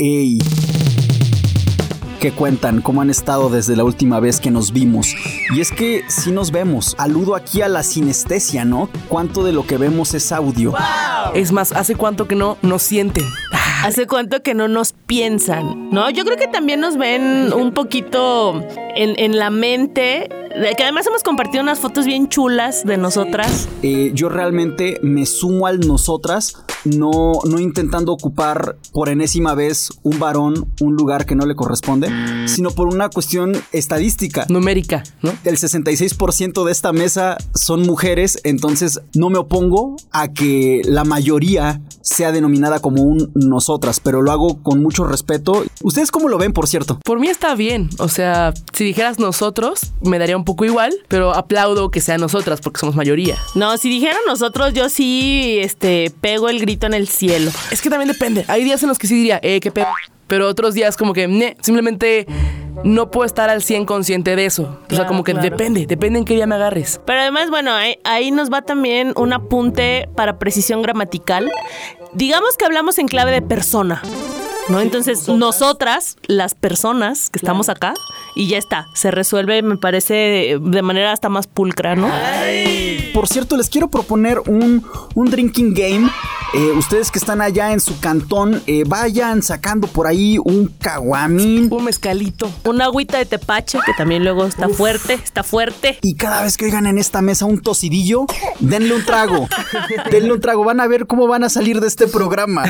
Ey. ¿Qué cuentan? ¿Cómo han estado desde la última vez que nos vimos? Y es que si nos vemos. Aludo aquí a la sinestesia, ¿no? ¿Cuánto de lo que vemos es audio? Es más, ¿hace cuánto que no nos sienten? ¿Hace cuánto que no nos piensan? No, yo creo que también nos ven un poquito en, en la mente. De que además hemos compartido unas fotos bien chulas de nosotras. Eh, yo realmente me sumo al nosotras, no, no intentando ocupar por enésima vez un varón un lugar que no le corresponde, sino por una cuestión estadística. Numérica, ¿no? El 66% de esta mesa son mujeres, entonces no me opongo a que la mayoría sea denominada como un nosotras, pero lo hago con mucho respeto. ¿Ustedes cómo lo ven, por cierto? Por mí está bien. O sea, si dijeras nosotros, me daría un poco igual, pero aplaudo que sea nosotras porque somos mayoría. No, si dijeran nosotros, yo sí este, pego el grito en el cielo. Es que también depende. Hay días en los que sí diría, eh, qué pedo. Pero otros días como que, "Ne", simplemente no puedo estar al 100 consciente de eso. o sea, como que claro. depende, depende en qué día me agarres. Pero además, bueno, ahí, ahí nos va también un apunte para precisión gramatical. Digamos que hablamos en clave de persona. ¿No? Entonces, nosotras, las personas que estamos acá, y ya está, se resuelve, me parece, de manera hasta más pulcra, ¿no? Por cierto, les quiero proponer un, un drinking game. Eh, ustedes que están allá en su cantón, eh, vayan sacando por ahí un caguamín. Un mezcalito. Una agüita de tepache, que también luego está fuerte, está fuerte. Y cada vez que oigan en esta mesa un tosidillo, denle un trago. denle un trago. Van a ver cómo van a salir de este programa.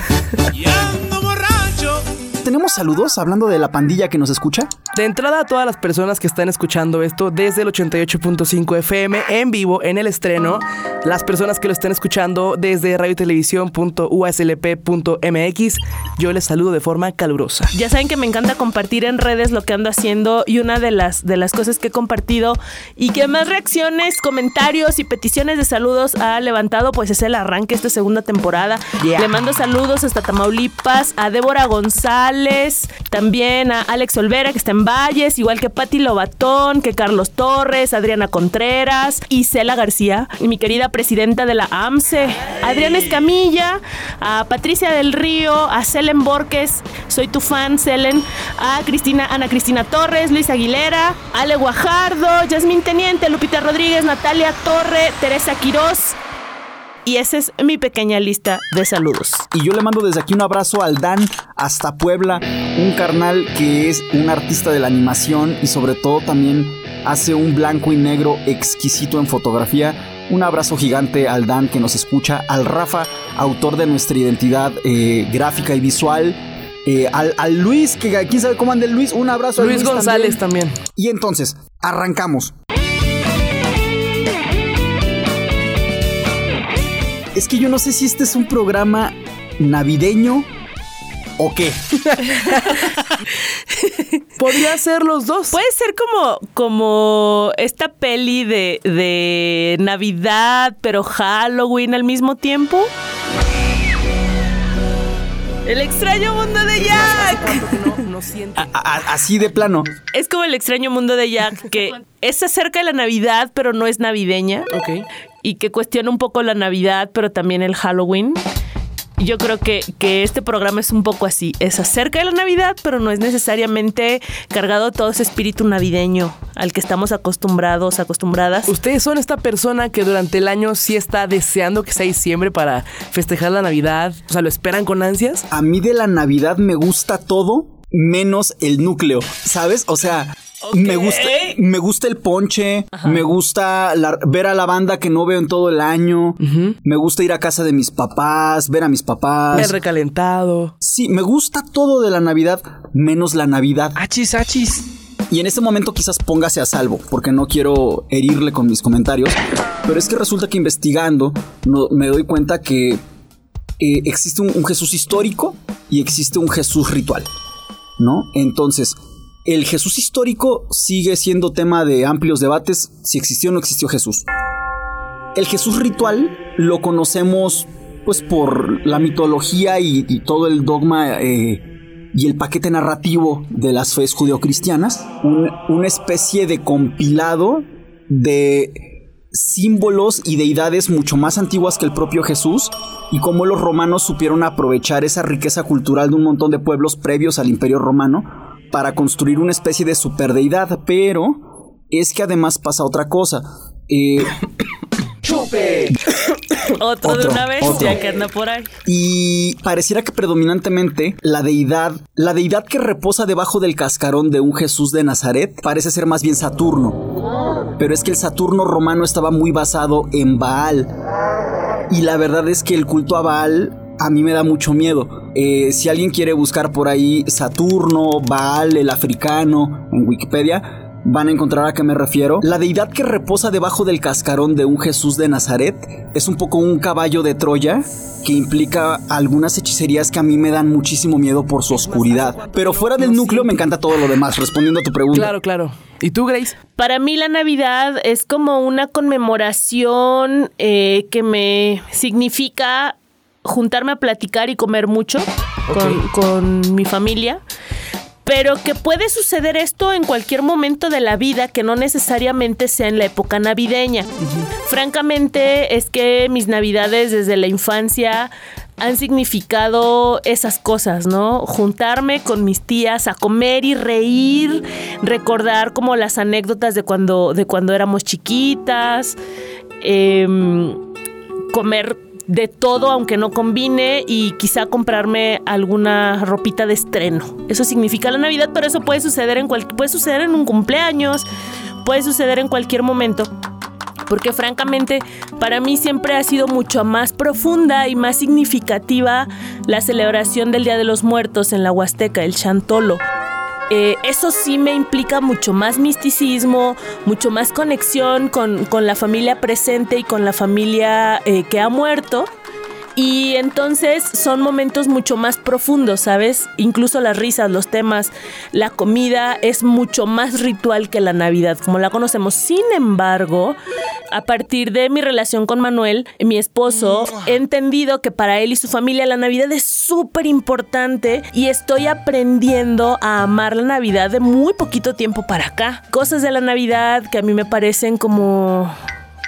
¿Tenemos saludos hablando de la pandilla que nos escucha? De entrada a todas las personas que están escuchando esto desde el 88.5 FM en vivo en el estreno, las personas que lo estén escuchando desde radiotelevisión.uslp.mx, yo les saludo de forma calurosa. Ya saben que me encanta compartir en redes lo que ando haciendo y una de las, de las cosas que he compartido y que más reacciones, comentarios y peticiones de saludos ha levantado pues es el arranque de esta segunda temporada. Yeah. Le mando saludos hasta Tamaulipas, a Débora González, también a Alex Olvera que está en Valles, igual que Patti Lobatón, que Carlos Torres, Adriana Contreras, Isela García y mi querida presidenta de la AMSE, Adriana Escamilla, a Patricia del Río, a Selen Borges, soy tu fan, Selen, a Cristina, Ana Cristina Torres, Luis Aguilera, Ale Guajardo, Yasmín Teniente, Lupita Rodríguez, Natalia Torre, Teresa Quirós. Y esa es mi pequeña lista de saludos. Y yo le mando desde aquí un abrazo al Dan hasta Puebla, un carnal que es un artista de la animación y sobre todo también hace un blanco y negro exquisito en fotografía. Un abrazo gigante al Dan que nos escucha, al Rafa, autor de nuestra identidad eh, gráfica y visual. eh, al, al Luis, que quién sabe cómo anda el Luis, un abrazo a Luis Luis González también. Y entonces, arrancamos. Es que yo no sé si este es un programa navideño o qué. Podría ser los dos. Puede ser como, como esta peli de, de Navidad, pero Halloween al mismo tiempo. El extraño mundo de Jack. No, no siente. A- a- así de plano. Es como el extraño mundo de Jack, que es acerca de la Navidad, pero no es navideña. Ok. Y que cuestiona un poco la Navidad, pero también el Halloween. Yo creo que, que este programa es un poco así. Es acerca de la Navidad, pero no es necesariamente cargado de todo ese espíritu navideño al que estamos acostumbrados, acostumbradas. Ustedes son esta persona que durante el año sí está deseando que sea diciembre para festejar la Navidad. O sea, lo esperan con ansias. A mí de la Navidad me gusta todo menos el núcleo, ¿sabes? O sea, me gusta me gusta el ponche, me gusta la- ver a la banda que no veo en todo el año, me gusta ir a casa de mis papás, ver a mis papás. El recalentado. Sí, me gusta todo de la Navidad menos la Navidad. Achis, achis. Y en este momento quizás póngase a salvo, porque no quiero herirle con mis comentarios, pero es que resulta que investigando no- me doy cuenta que eh, existe un, un Jesús histórico y existe un Jesús ritual, ¿no? Entonces, el Jesús histórico sigue siendo tema de amplios debates si existió o no existió Jesús. El Jesús ritual lo conocemos pues por la mitología y, todo el dogma eh, y el paquete narrativo de las fees judeocristianas, un- una especie de compilado de símbolos y deidades mucho más antiguas que el propio Jesús y cómo los romanos supieron aprovechar esa riqueza cultural de un montón de pueblos previos al imperio romano para construir una especie de superdeidad, pero es que además pasa otra cosa. Eh, Otro, de una vez, otro. ya que anda por ahí. Y pareciera que predominantemente la deidad, la deidad que reposa debajo del cascarón de un Jesús de Nazaret parece ser más bien Saturno. Pero es que el Saturno romano estaba muy basado en Baal. Y la verdad es que el culto a Baal a mí me da mucho miedo. Eh, si alguien quiere buscar por ahí Saturno, Baal, el africano, en Wikipedia, van a encontrar a qué me refiero. La deidad que reposa debajo del cascarón de un Jesús de Nazaret es un poco un caballo de Troya que implica algunas hechicerías que a mí me dan muchísimo miedo por su oscuridad. Pero fuera del núcleo me encanta todo lo demás, respondiendo a tu pregunta. Claro, claro. ¿Y tú, Grace? Para mí la Navidad es como una conmemoración eh, que me significa juntarme a platicar y comer mucho con, con mi familia. Pero que puede suceder esto en cualquier momento de la vida que no necesariamente sea en la época navideña. Francamente es que mis navidades desde la infancia han significado esas cosas, ¿no? Juntarme con mis tías a comer y reír, recordar como las anécdotas de cuando, de cuando éramos chiquitas, em, comer de todo aunque no combine y quizá comprarme alguna ropita de estreno. Eso significa la Navidad, pero eso puede suceder en puede suceder en un cumpleaños, puede suceder en cualquier momento. Porque francamente para mí siempre ha sido mucho más profunda y más significativa la celebración del Día de los Muertos en la Huasteca, el Chantolo. Eh, eso sí me implica mucho más misticismo, mucho más conexión con, con la familia presente y con la familia eh, que ha muerto. Y entonces son momentos mucho más profundos, ¿sabes? Incluso las risas, los temas, la comida es mucho más ritual que la Navidad, como la conocemos. Sin embargo, a partir de mi relación con Manuel, mi esposo, he entendido que para él y su familia la Navidad es súper importante y estoy aprendiendo a amar la Navidad de muy poquito tiempo para acá. Cosas de la Navidad que a mí me parecen como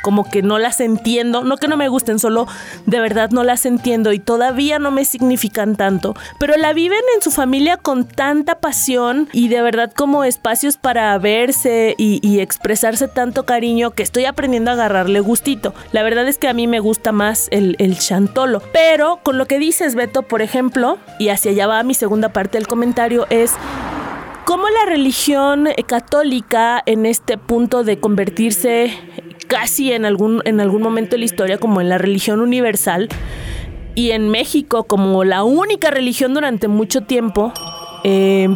como que no las entiendo, no que no me gusten, solo de verdad no las entiendo y todavía no me significan tanto, pero la viven en su familia con tanta pasión y de verdad como espacios para verse y, expresarse tanto cariño que estoy aprendiendo a agarrarle gustito. La verdad es que a mí me gusta más el, el chantolo, pero con lo que dices Beto, por ejemplo, y hacia allá va mi segunda parte del comentario, es cómo la religión católica en este punto de convertirse casi en algún, en algún momento de la historia como en la religión universal y en México como la única religión durante mucho tiempo, eh,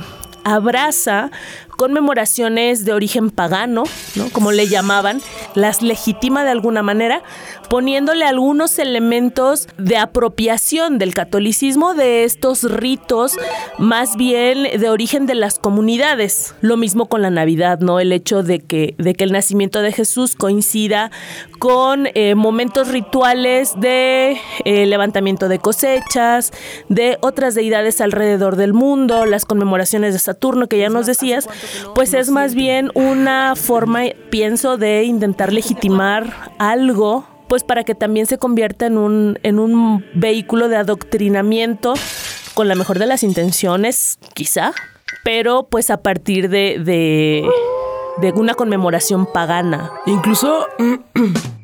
abraza conmemoraciones de origen pagano, ¿no? Como le llamaban, las legitima de alguna manera, poniéndole algunos elementos de apropiación del catolicismo de estos ritos, más bien de origen de las comunidades. Lo mismo con la Navidad, ¿no? El hecho de que, de que el nacimiento de Jesús coincida con eh, momentos rituales de eh, levantamiento de cosechas, de otras deidades alrededor del mundo, las conmemoraciones de Saturno que ya nos decías, pues es más bien una forma, pienso, de intentar legitimar algo, pues para que también se convierta en un, en un vehículo de adoctrinamiento con la mejor de las intenciones, quizá, pero pues a partir de, de, de una conmemoración pagana. Incluso.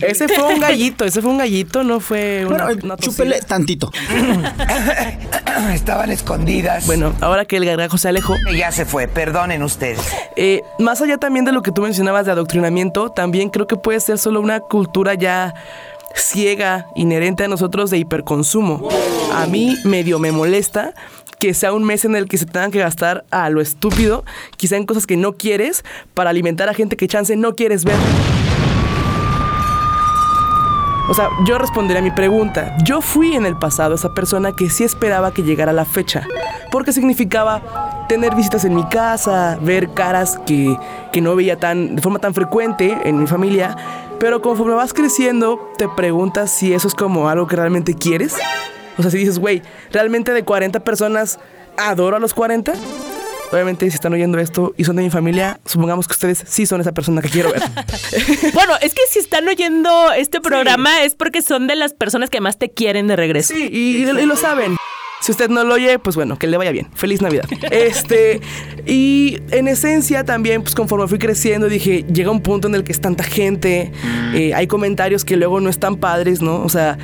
Ese fue un gallito, ese fue un gallito, no fue una. Bueno, una chúpele tantito. Estaban escondidas. Bueno, ahora que el gargajo se alejó, Ya se fue, perdonen ustedes. Eh, más allá también de lo que tú mencionabas de adoctrinamiento, también creo que puede ser solo una cultura ya ciega, inherente a nosotros de hiperconsumo. A mí medio me molesta que sea un mes en el que se tengan que gastar a lo estúpido, quizá en cosas que no quieres, para alimentar a gente que chance no quieres ver. O sea, yo responderé a mi pregunta. Yo fui en el pasado esa persona que sí esperaba que llegara la fecha, porque significaba tener visitas en mi casa, ver caras que, que no veía tan, de forma tan frecuente en mi familia, pero conforme vas creciendo te preguntas si eso es como algo que realmente quieres. O sea, si dices, güey, ¿realmente de 40 personas adoro a los 40? obviamente si están oyendo esto y son de mi familia, supongamos que ustedes sí son esa persona que quiero ver. Bueno, es que si están oyendo este programa es porque son de las personas que más te quieren de regreso. Sí, y, y lo saben. Si usted no lo oye, pues bueno, que le vaya bien. Feliz Navidad. Este, y en esencia también, pues conforme fui creciendo, dije, llega un punto en el que es tanta gente, eh, hay comentarios que luego no están padres, ¿no? O sea,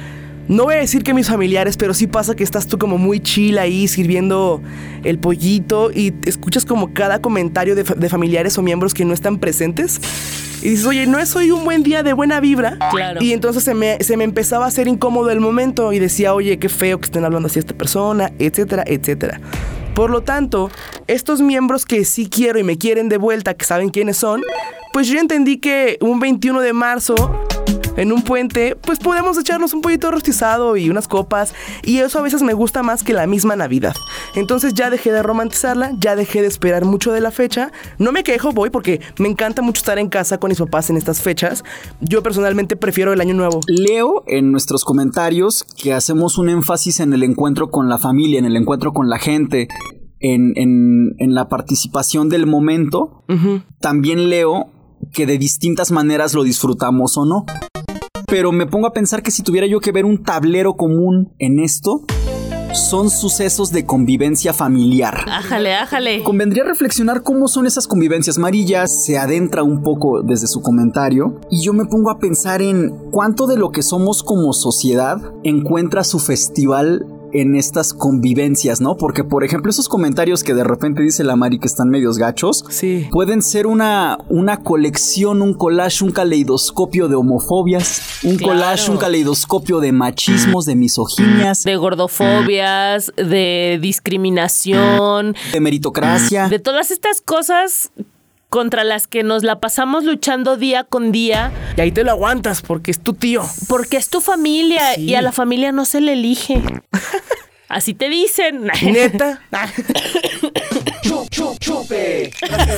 no voy a decir que mis familiares, pero sí pasa que estás tú como muy chill ahí sirviendo el pollito y escuchas como cada comentario de, fa- de familiares o miembros que no están presentes. Y dices, oye, no es hoy un buen día de buena vibra. Claro. Y entonces se me, se me empezaba a hacer incómodo el momento y decía, oye, qué feo que estén hablando así a esta persona, etcétera, etcétera. Por lo tanto, estos miembros que sí quiero y me quieren de vuelta, que saben quiénes son, pues yo entendí que un 21 de marzo en un puente, pues podemos echarnos un pollito rostizado y unas copas. Y eso a veces me gusta más que la misma Navidad. Entonces ya dejé de romantizarla, ya dejé de esperar mucho de la fecha. No me quejo, voy porque me encanta mucho estar en casa con mis papás en estas fechas. Yo personalmente prefiero el año nuevo. Leo en nuestros comentarios que hacemos un énfasis en el encuentro con la familia, en el encuentro con la gente, en, en- en la participación del momento. También leo que de distintas maneras lo disfrutamos o no. Pero me pongo a pensar que si tuviera yo que ver un tablero común en esto, son sucesos de convivencia familiar. Ájale, ájale. Convendría reflexionar cómo son esas convivencias. Marilla se adentra un poco desde su comentario y yo me pongo a pensar en cuánto de lo que somos como sociedad encuentra su festival en estas convivencias, ¿no? Porque, por ejemplo, esos comentarios que de repente dice la Mari que están medios gachos, Sí. pueden ser una, una colección, un collage, un caleidoscopio de homofobias, un Claro. collage, un caleidoscopio de machismos, de misoginias, De gordofobias, de discriminación, de meritocracia. de todas estas cosas contra las que nos la pasamos luchando día con día, Y ahí te lo aguantas porque es tu tío. porque es tu familia Sí. y a la familia no se le elige. Así te dicen. Neta.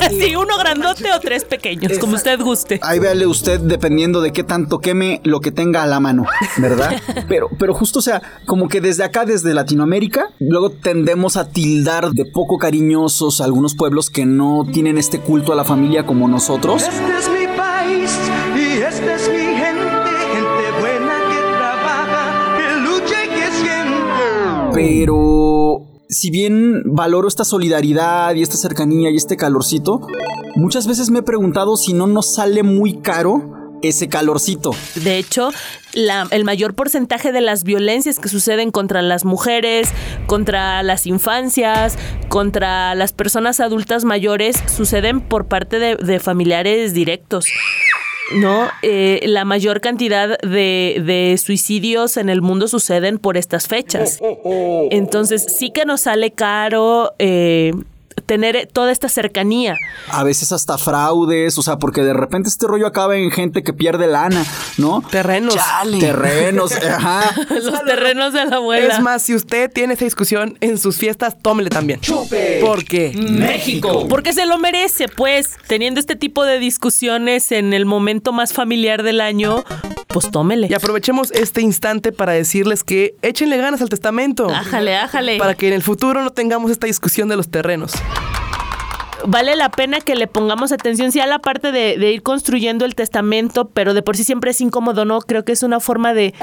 Sí, uno grandote o tres pequeños, como usted guste. Ahí véale usted dependiendo de qué tanto queme lo que tenga a la mano, ¿verdad? Pero, pero justo, o sea, como que desde acá, desde Latinoamérica, luego tendemos a tildar de poco cariñosos a algunos pueblos que no tienen este culto a la familia como nosotros. Este es mi país y esta es mi gente, gente buena que trabaja, que lucha y que siente. Pero si bien valoro esta solidaridad y esta cercanía y este calorcito, muchas veces me he preguntado si no nos sale muy caro ese calorcito. De hecho, el mayor porcentaje de las violencias que suceden contra las mujeres, contra las infancias, contra las personas adultas mayores, suceden por parte de familiares directos. ¿No? Eh, la mayor cantidad de, de suicidios en el mundo suceden por estas fechas. Entonces, sí que nos sale caro eh, tener toda esta cercanía. A veces hasta fraudes, o sea, porque de repente este rollo acaba en gente que pierde lana, ¿no? Terrenos. Terrenos, ajá. Los terrenos de la abuela. Es más, si usted tiene esa discusión en sus fiestas, tómele también. Porque México. Porque se lo merece, pues, teniendo este tipo de discusiones en el momento más familiar del año, pues tómele. Y aprovechemos este instante para decirles que échenle ganas al testamento. Ájale, ájale. Para que en el futuro no tengamos esta discusión de los terrenos. Vale la pena que le pongamos atención, sí, a la parte de, de ir construyendo el testamento, pero de por sí siempre es incómodo, ¿no? Creo que es una forma de,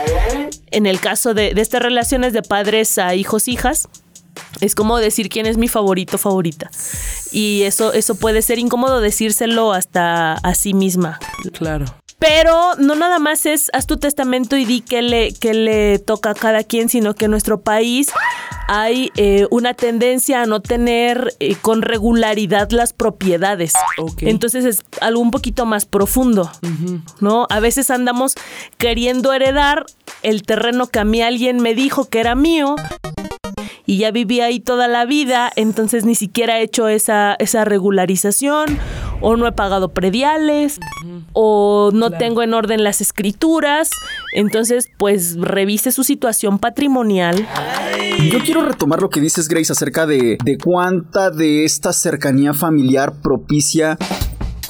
en el caso de, de estas relaciones de padres a hijos, hijas, es como decir quién es mi favorito, favorita. Y eso, eso puede ser incómodo decírselo hasta a sí misma. Claro. Pero no nada más es haz tu testamento y di qué le, qué le toca a cada quien, sino que en nuestro país hay eh, una tendencia a no tener eh, con regularidad las propiedades. Entonces es algo un poquito más profundo, ¿no? A veces andamos queriendo heredar el terreno que a mí alguien me dijo que era mío y ya viví ahí toda la vida, entonces ni siquiera he hecho esa, esa regularización, o no he pagado prediales, o no tengo en orden las escrituras. Entonces, pues revise su situación patrimonial. Yo quiero retomar lo que dices, Grace, acerca de, de cuánta de esta cercanía familiar propicia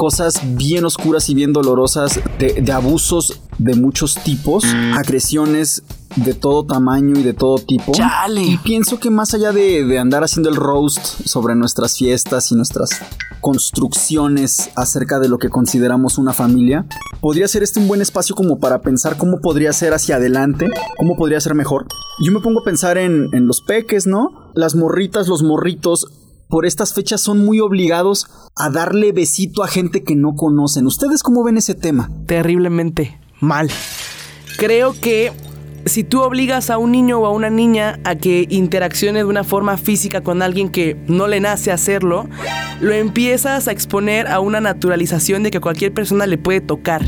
cosas bien oscuras y bien dolorosas de, de abusos de muchos tipos, agresiones de todo tamaño y de todo tipo. Chale. Y pienso que más allá de, de andar haciendo el roast sobre nuestras fiestas y nuestras construcciones acerca de lo que consideramos una familia, podría ser este un buen espacio como para pensar cómo podría ser hacia adelante, cómo podría ser mejor. Yo me pongo a pensar en, en los peques, ¿no? Las morritas, los morritos, por estas fechas son muy obligados a darle besito a gente que no conocen. ¿Ustedes cómo ven ese tema? terriblemente mal. Creo que si tú obligas a un niño o a una niña a que interaccione de una forma física con alguien que no le nace hacerlo, lo empiezas a exponer a una naturalización de que cualquier persona le puede tocar.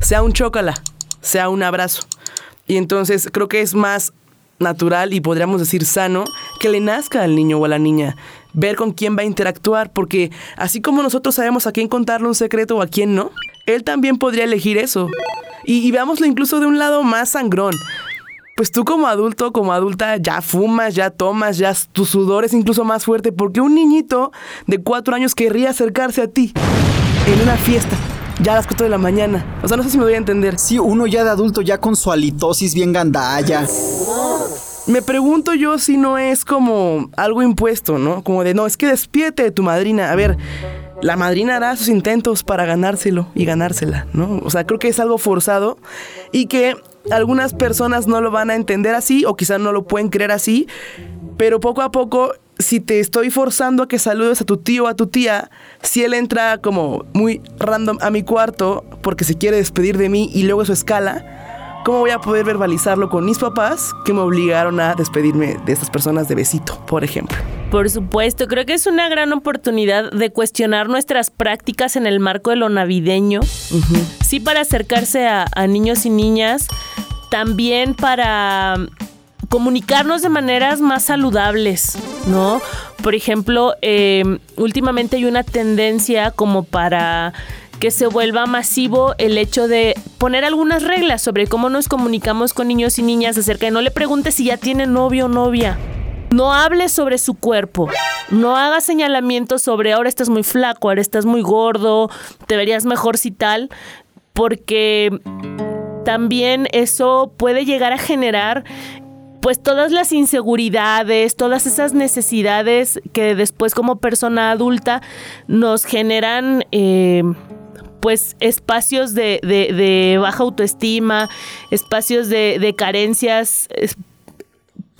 Sea un chócala, sea un abrazo. Y entonces creo que es más natural y podríamos decir sano que le nazca al niño o a la niña. Ver con quién va a interactuar, porque así como nosotros sabemos a quién contarle un secreto o a quién no, él también podría elegir eso. Y, y veámoslo incluso de un lado más sangrón. Pues tú como adulto, como adulta, ya fumas, ya tomas, ya tu sudor es incluso más fuerte porque un niñito de cuatro años querría acercarse a ti en una fiesta, ya a las 4 de la mañana. O sea, no sé si me voy a entender. Sí, uno ya de adulto, ya con su halitosis bien gandalla. Me pregunto yo si no es como algo impuesto, ¿no? Como de, no, es que despídete de tu madrina. A ver, la madrina hará sus intentos para ganárselo y ganársela, ¿no? O sea, creo que es algo forzado y que algunas personas no lo van a entender así o quizás no lo pueden creer así, pero poco a poco, si te estoy forzando a que saludes a tu tío o a tu tía, si él entra como muy random a mi cuarto porque se quiere despedir de mí y luego eso escala, ¿Cómo voy a poder verbalizarlo con mis papás que me obligaron a despedirme de estas personas de besito, por ejemplo? Por supuesto, creo que es una gran oportunidad de cuestionar nuestras prácticas en el marco de lo navideño. Sí, para acercarse a, a niños y niñas, también para comunicarnos de maneras más saludables, ¿no? Por ejemplo, eh, últimamente hay una tendencia como para que se vuelva masivo el hecho de poner algunas reglas sobre cómo nos comunicamos con niños y niñas acerca de no le preguntes si ya tiene novio o novia. No hables sobre su cuerpo. No hagas señalamientos sobre ahora estás muy flaco, ahora estás muy gordo, te verías mejor si tal, porque también eso puede llegar a generar pues todas las inseguridades, todas esas necesidades que después como persona adulta nos generan eh, pues espacios de, de- de baja autoestima, espacios de, de carencias. es-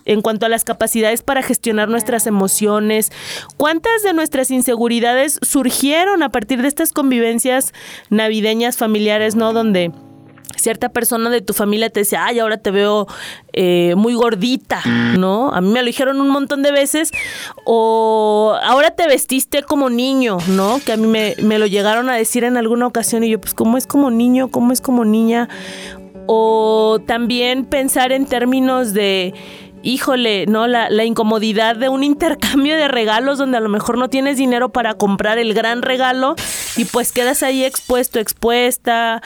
en cuanto a las capacidades para gestionar nuestras emociones, ¿cuántas de nuestras inseguridades surgieron a partir de estas convivencias navideñas familiares, no? Donde cierta persona de tu familia te dice, ay, ahora te veo eh, muy gordita, ¿no? A mí me lo dijeron un montón de veces. O ahora te vestiste como niño, ¿no? Que a mí me, me lo llegaron a decir en alguna ocasión y yo, pues, ¿cómo es como niño? ¿Cómo es como niña? O también pensar en términos de, híjole, ¿no? La, la incomodidad de un intercambio de regalos donde a lo mejor no tienes dinero para comprar el gran regalo y pues quedas ahí expuesto, expuesta.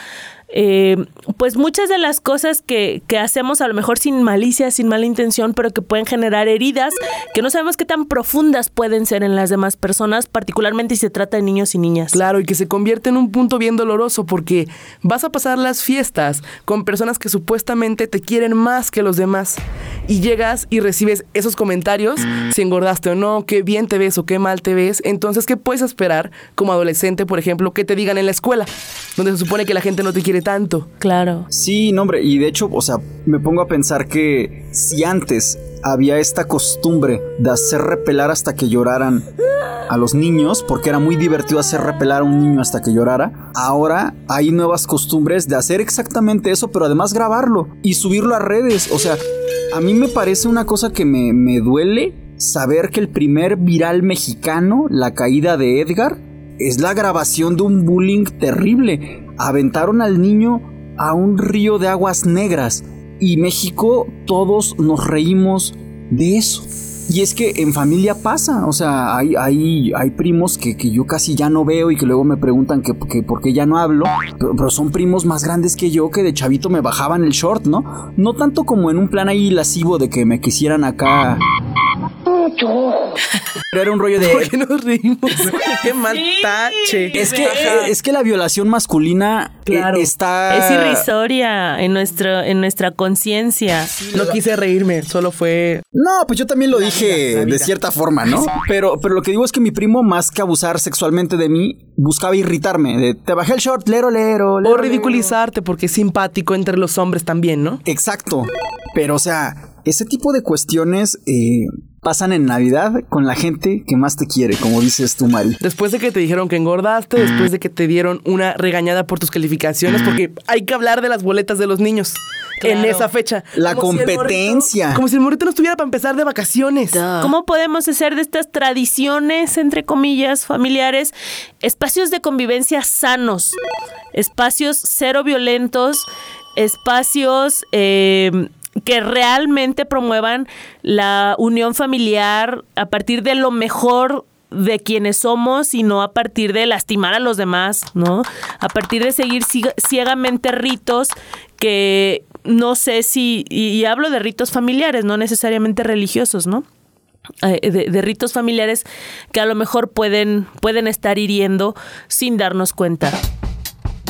Eh, pues muchas de las cosas que, que hacemos a lo mejor sin malicia, sin mala intención, pero que pueden generar heridas que no sabemos qué tan profundas pueden ser en las demás personas, particularmente si se trata de niños y niñas. Claro, y que se convierte en un punto bien doloroso porque vas a pasar las fiestas con personas que supuestamente te quieren más que los demás y llegas y recibes esos comentarios, si engordaste o no, qué bien te ves o qué mal te ves. Entonces, ¿qué puedes esperar como adolescente, por ejemplo, que te digan en la escuela, donde se supone que la gente no te quiere tanto? Claro. Sí, no, hombre, y de hecho, o sea, me pongo a pensar que si antes había esta costumbre de hacer repelar hasta que lloraran a los niños, porque era muy divertido hacer repelar a un niño hasta que llorara, ahora hay nuevas costumbres de hacer exactamente eso, pero además grabarlo y subirlo a redes. O sea, a mí me parece una cosa que me, me duele saber que el primer viral mexicano, la caída de Edgar, es la grabación de un bullying terrible. Aventaron al niño a un río de aguas negras y México todos nos reímos de eso. Y es que en familia pasa, o sea, hay, hay, hay primos que, que yo casi ya no veo y que luego me preguntan que, que por qué ya no hablo, pero, pero son primos más grandes que yo que de chavito me bajaban el short, ¿no? No tanto como en un plan ahí lascivo de que me quisieran acá mucho ojo. Pero era un rollo ¿Por de... qué nos reímos? Qué mal tache. Es que, es que la violación masculina eh, Claro. está... Es irrisoria en, nuestro, en nuestra conciencia. No quise reírme, solo fue. No, pues yo también lo dije vida. de cierta forma, ¿no? Pero, pero lo que digo es que mi primo, más que abusar sexualmente de mí, buscaba irritarme. De, te bajé el short, lero, lero, lero, O lero". ridiculizarte porque es simpático entre los hombres también, ¿no? Exacto. Pero, o sea, ese tipo de cuestiones eh, pasan en Navidad con la gente que más te quiere, como dices tú, Mari. Después de que te dijeron que engordaste, después de que te dieron una regañada por tus calificaciones, porque hay que hablar de las boletas de los niños en esa fecha. La Como si el morrito- competencia. como si el morrito no estuviera para empezar de vacaciones. ¿Cómo podemos hacer de estas tradiciones, entre comillas, familiares, espacios de convivencia sanos, espacios cero violentos, espacios eh, que realmente promuevan la unión familiar a partir de lo mejor de quienes somos y no a partir de lastimar a los demás, ¿no? A partir de seguir ciega- ciegamente ritos que no sé si, y, y hablo de ritos familiares, no necesariamente religiosos, ¿no? Eh, de, de ritos familiares que a lo mejor pueden, pueden estar hiriendo sin darnos cuenta.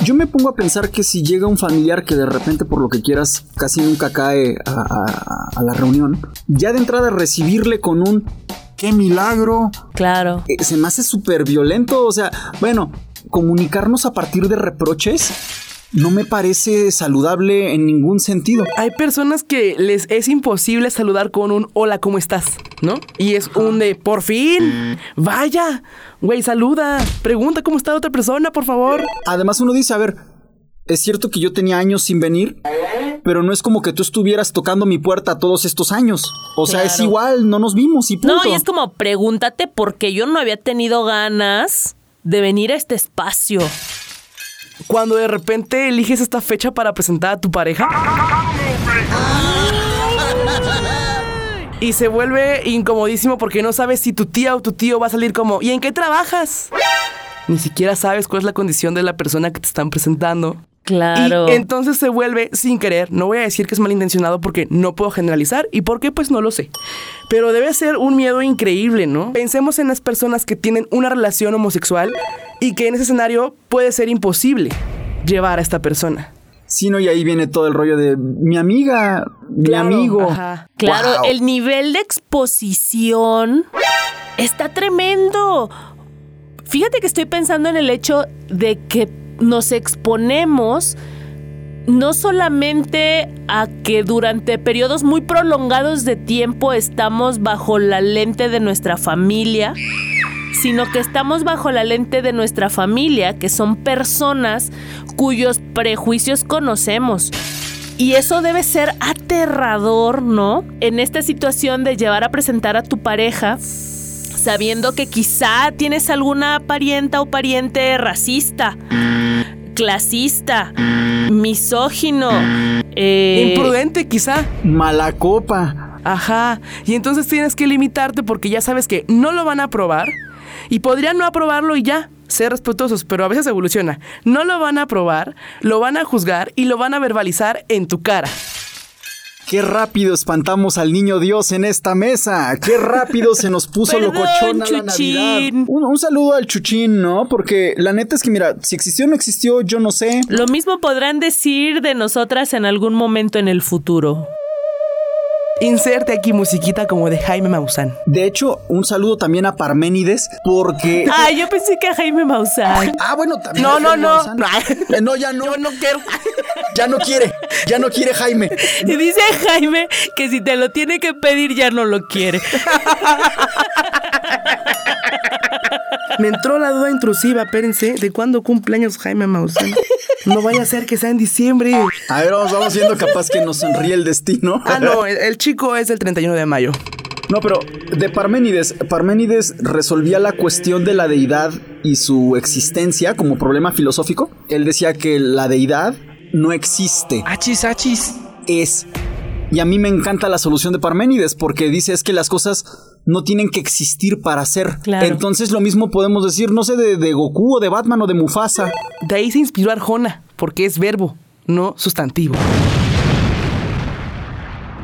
Yo me pongo a pensar que si llega un familiar que de repente, por lo que quieras, casi nunca cae a, a- a la reunión, ya de entrada recibirle con un ¡qué milagro! Claro. eh, se me hace súper violento. O sea, bueno, comunicarnos a partir de reproches no me parece saludable en ningún sentido. Hay personas que les es imposible saludar con un hola, ¿cómo estás? ¿No? Y es un de por fin, vaya, güey, saluda, pregunta cómo está la otra persona, por favor. Además, uno dice, a ver, es cierto que yo tenía años sin venir, pero no es como que tú estuvieras tocando mi puerta todos estos años. O sea, es igual, no nos vimos y punto. No, y es como pregúntate por qué yo no había tenido ganas de venir a este espacio. Cuando de repente eliges esta fecha para presentar a tu pareja. Y se vuelve incomodísimo porque no sabes si tu tía o tu tío va a salir como, ¿y en qué trabajas? Ni siquiera sabes cuál es la condición de la persona que te están presentando. Claro. Y entonces se vuelve sin querer. No voy a decir que es malintencionado porque no puedo generalizar y por qué pues no lo sé. Pero debe ser un miedo increíble, ¿no? Pensemos en las personas que tienen una relación homosexual y que en ese escenario puede ser imposible llevar a esta persona. Sí, no, y ahí viene todo el rollo de mi amiga, mi Claro, amigo. ajá. Claro, Wow. el nivel de exposición está tremendo. Fíjate que estoy pensando en el hecho de que nos exponemos no solamente a que durante periodos muy prolongados de tiempo estamos bajo la lente de nuestra familia, sino que estamos bajo la lente de nuestra familia, que son personas cuyos prejuicios conocemos. Y eso debe ser aterrador, ¿no? En esta situación de llevar a presentar a tu pareja, sabiendo que quizá tienes alguna parienta o pariente racista, clasista, misógino, eh, Imprudente quizá. Mala copa. Ajá. Y entonces tienes que limitarte porque ya sabes que no lo van a aprobar y podrían no aprobarlo y ya. Ser respetuosos, pero a veces evoluciona. No lo van a aprobar, lo van a juzgar y lo van a verbalizar en tu cara. Qué rápido espantamos al niño Dios en esta mesa. Qué rápido se nos puso locochona la. Navidad. Un, un saludo al Chuchín, ¿no? Porque la neta es que, mira, si existió o no existió, yo no sé. Lo mismo podrán decir de nosotras en algún momento en el futuro. Inserte aquí musiquita como de Jaime Maussan. De hecho, un saludo también a Parménides, porque. Ah, yo pensé que a Jaime Maussan. Ah, bueno, también. No, a no, Jaime no. Maussan. Eh, No, ya no. Yo no quiero. Ya no quiere. Ya no quiere Jaime. Y dice Jaime que si te lo tiene que pedir ya no lo quiere. Me entró la duda intrusiva, espérense, ¿de cuándo cumpleaños Jaime Maussan? No vaya a ser que sea en diciembre. A ver, vamos, vamos viendo capaz que nos sonríe el destino. Ah, no, el, el chico es el 31 de mayo. No, pero de Parménides, Parménides resolvía la cuestión de la deidad y su existencia como problema filosófico. Él decía que la deidad no existe, Achis, achis. es. Y a mí me encanta la solución de Parménides porque dice es que las cosas no tienen que existir para ser. Claro. Entonces lo mismo podemos decir, no sé, de, de Goku o de Batman o de Mufasa. De ahí se inspiró Arjona, porque es verbo, no sustantivo.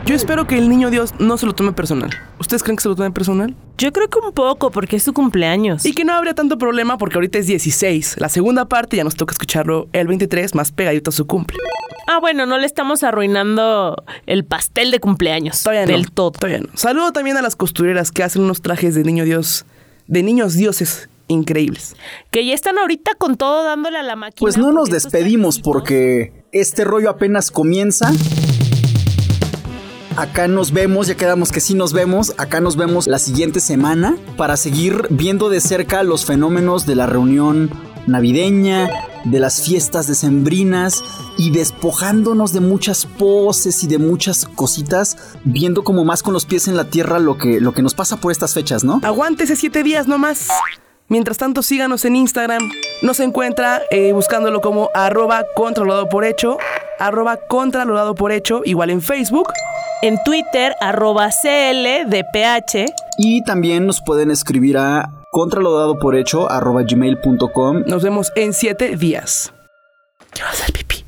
Yo espero que el niño Dios no se lo tome personal. ¿Ustedes creen que se lo tome personal? Yo creo que un poco, porque es su cumpleaños. Y que no habría tanto problema porque ahorita es 16. La segunda parte ya nos toca escucharlo el 23, más pegadito a su cumple. Ah, bueno, no le estamos arruinando el pastel de cumpleaños. Todavía no. Del todo. Todavía no. Saludo también a las costureras que hacen unos trajes de niño Dios, de niños dioses increíbles. Que ya están ahorita con todo dándole a la máquina. Pues no nos despedimos porque este rollo apenas comienza. Acá nos vemos, ya quedamos que sí nos vemos. Acá nos vemos la siguiente semana para seguir viendo de cerca los fenómenos de la reunión navideña, de las fiestas decembrinas y despojándonos de muchas poses y de muchas cositas, viendo como más con los pies en la tierra lo que, lo que nos pasa por estas fechas, ¿no? Aguántese siete días nomás. Mientras tanto, síganos en Instagram. Nos encuentra eh, buscándolo como arroba controlado por hecho, arroba controlado por hecho, igual en Facebook. En Twitter, arroba CLDPH. Y también nos pueden escribir a contralodado por hecho arroba gmail.com Nos vemos en siete días. ¿Qué va a hacer, Pipi?